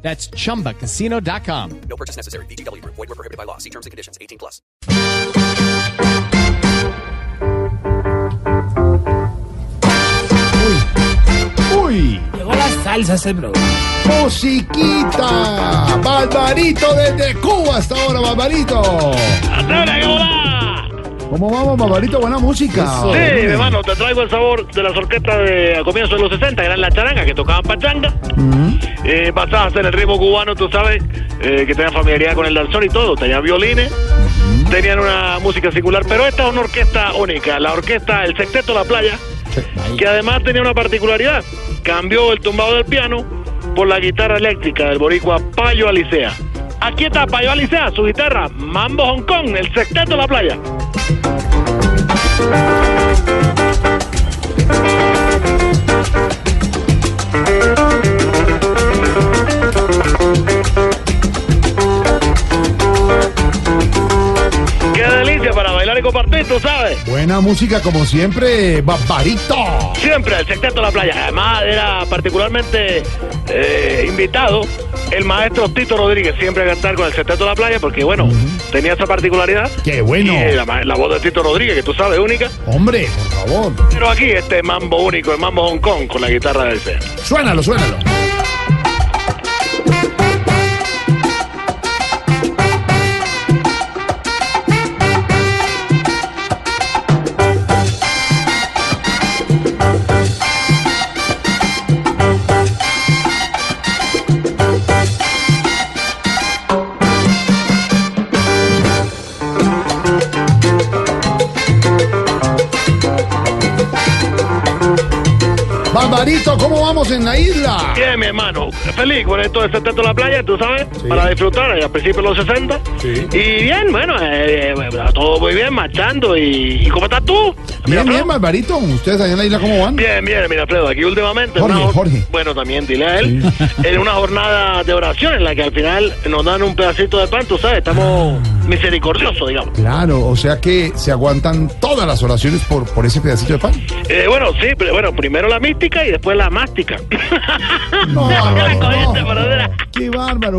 That's chumbacasino.com. No purchase necessary. VGW Group. Void were prohibited by law. See terms and conditions. 18 plus. Uy, Llegó la salsa ese programa. musiquita. Barbarito desde Cuba hasta ahora, Barbarito. ¿Cómo vamos, Barbarito? Buena música. Sí, hermano, te traigo el sabor de las orquestas de a comienzos de los 60, que eran la charanga, que tocaban pachanga, eh, basadas en el ritmo cubano, tú sabes, eh, que tenían familiaridad con el danzón y todo, tenían violines, tenían una música singular, pero esta es una orquesta única, la orquesta El Sexteto La Playa, que además tenía una particularidad, cambió el tumbado del piano por la guitarra eléctrica del boricua Payo Alicea. Aquí está Payo Alicea, su guitarra, Mambo Hong Kong, El Sexteto La Playa. thank you Buena música, como siempre, Barbarito. Siempre el sexteto de la playa. Además, era particularmente eh, invitado el maestro Tito Rodríguez siempre a cantar con el sexteto de la playa porque, bueno, tenía esa particularidad. Qué bueno. Y, la, la voz de Tito Rodríguez, que tú sabes, única. Hombre, por favor. Pero aquí este mambo único, el mambo Hong Kong con la guitarra del C. Suénalo, suénalo. Barbarito, ¿cómo vamos en la isla? Bien, mi hermano, feliz con esto del sexteto de la playa, tú sabes, para disfrutar a principios de los 60. Sí. Y bien, bueno, eh, eh, todo muy bien, marchando. ¿Y, ¿y cómo estás tú? Bien, Mirafredo? bien, Barbarito. ¿Ustedes allá en la isla cómo van? Bien, bien, mira, Alfredo, aquí últimamente. Jorge, una jor- Jorge. Bueno, también dile a él. En una jornada de oración en la que al final nos dan un pedacito de pan, tú sabes, estamos Ah. Misericordiosos, digamos. Claro, o sea que se aguantan todas las oraciones por, por ese pedacito de pan. Eh, bueno, sí, pero bueno, primero la mística y después la mástica. No, no, Qué bárbaro.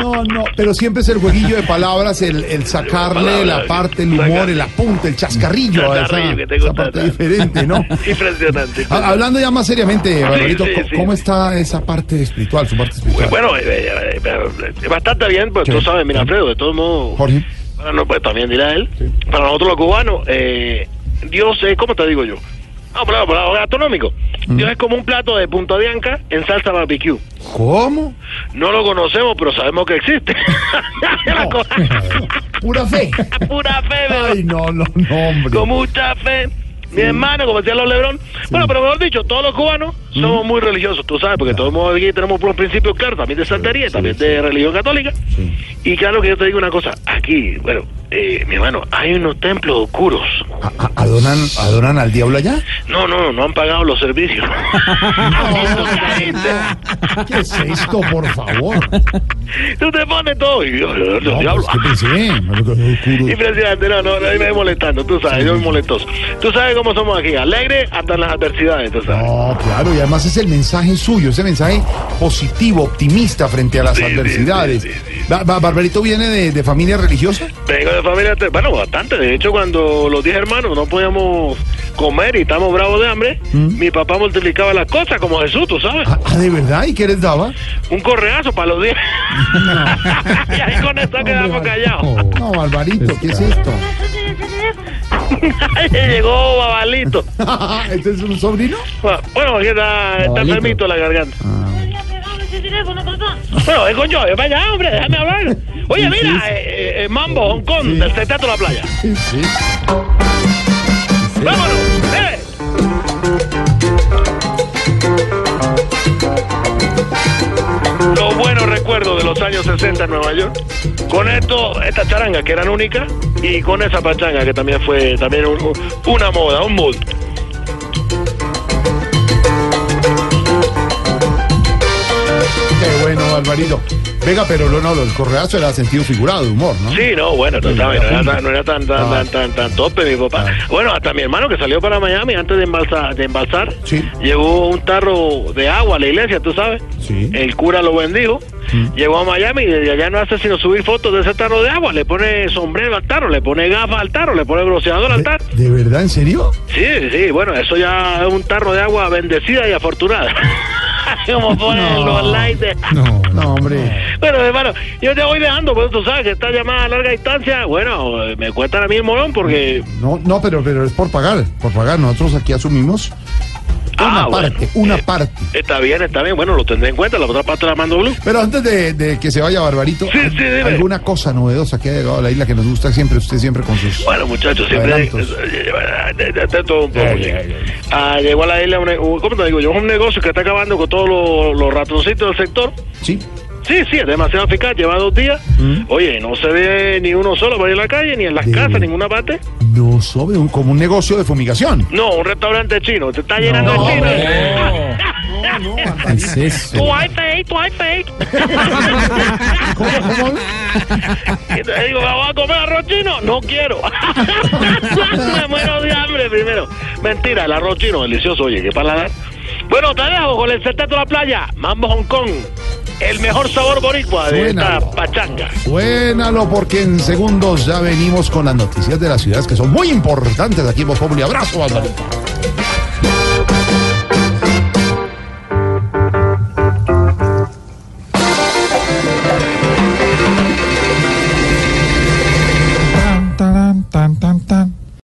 No, no, pero siempre es el jueguillo de palabras, el, el sacarle la parte, el humor, el apunte, el chascarrillo, a esa, esa parte diferente, ¿no? Impresionante. Ha- Hablando ya más seriamente, Barbarito, ¿cómo- sí. ¿cómo está esa parte espiritual, su parte espiritual? Bueno, eh, eh, eh, bastante bien, pues tú sabes, mira, Alfredo, de todos modos. Jorge. Para no, pues también dirá él. Para nosotros los cubanos, eh, Dios es, ¿cómo te digo yo? No, pero, pero gastronómico. Dios es como un plato de punta bianca en salsa barbecue. ¿Cómo? No lo conocemos, pero sabemos que existe. No. Pura fe. Pura fe, bebé. Ay, no, no, no, hombre. Con mucha fe. Mi hermano, como decían los Lebrón. Bueno, pero mejor dicho, todos los cubanos somos muy religiosos, tú sabes, porque todos modos aquí tenemos unos principios claros, también de santería, también de religión católica. Y claro que yo te digo una cosa, aquí, bueno, eh, mi hermano, hay unos templos oscuros. ¿A- a- ¿Adoran, ¿Adoran al diablo allá? No, no, no han pagado los servicios. Caíste. ¿Qué es esto, por favor? Tú te pones todo y yo, yo, yo, No, diablo. pues, ¿qué pensé? Impresionante, no, no, no, ahí me voy molestando, tú sabes, yo me molestoso. Tú sabes cómo somos aquí, alegre hasta en las adversidades, tú sabes. No, claro, y además es el mensaje suyo, ese mensaje positivo, optimista frente a las Sí, adversidades. sí, sí, sí. Ba- Ba- ¿Barbarito viene de, de familia religiosa? Vengo de familia, bueno, bastante. De hecho, cuando los 10 hermanos no podíamos comer y estamos bravos de hambre, mi papá multiplicaba las cosas como Jesús, tú sabes. Ah, ah, ¿de verdad? ¿Y qué les daba? Un correazo para los 10. y ahí con eso quedamos callados. No, Barbarito, ¿qué es esto? Llegó Babalito. ¿Este es un sobrino? Bueno, aquí está, está enfermito en la garganta. Bueno, vengo yo, ven para allá, hombre, déjame hablar. Oye, mira, eh, eh, Mambo, Hong Kong, del Teatro La Playa. Sí, sí. ¡Vámonos! Años 60 en Nueva York. Con esto, esta charanga que eran únicas y con esa pachanga que también fue también un- un- una moda, un mood. Qué bueno, Alvarito. Venga, pero no, no, el correazo era sentido figurado de humor, ¿no? Sí, no, bueno, tú sabes, no era tan, no era tan, tan, Ah. tan, tan, tan tope, mi papá. Ah. Bueno, hasta mi hermano que salió para Miami antes de embalsar, de embalsar Sí. llevó un tarro de agua a la iglesia, tú sabes. Sí. El cura lo bendijo. Llegó a Miami y desde allá no hace sino subir fotos de ese tarro de agua. Le pone sombrero al tarro, le pone gafas al tarro, le pone bronceador al ¿De, tarro. de verdad, en serio? Sí, sí, bueno, eso ya es un tarro de agua bendecida y afortunada. Como ponen los likes. No, no, hombre. Bueno, hermano, yo te voy dejando, pues tú sabes que esta llamada a larga distancia, bueno, me cuentan a mí el morón porque... No, no, pero, pero es por pagar, por pagar. Nosotros aquí asumimos una Ah, bueno. parte, una Eh, parte. Está bien, está bien, bueno, lo tendré en cuenta, la otra parte la mando blue. Pero antes de, de que se vaya Barbarito, Sí, sí, dime. ¿alguna cosa novedosa que haya llegado a la isla que nos gusta siempre, usted siempre con sus... Bueno, muchachos, siempre... Eh, de todo un poco. Ah, llegó a la isla, un, un- ¿cómo te digo? Yo, un negocio que está acabando con todos los, los ratoncitos del sector. Sí, Sí, sí, es demasiado eficaz, lleva dos días. Oye, no se ve ni uno solo por ahí en la calle, ni en las Mm. De- casas, ninguna parte. no sobre un, como un negocio de fumigación. No, un restaurante chino, te está llenando No, de chinos. ¿Qué es eso? Tu iPay, tu iPay. ¿Cómo, cómo? Y te digo, ¿me voy a comer arroz chino? No quiero. Me muero de hambre primero. Mentira, el arroz chino, delicioso, oye, qué paladar. Bueno, te dejo con el secreto de la playa, Mambo Hong Kong. El mejor sabor boricua de Suénalo. esta pachanga. Suénalo porque en segundos ya venimos con las noticias de las ciudades que son muy importantes aquí en Voz. Abrazo, Barbarito.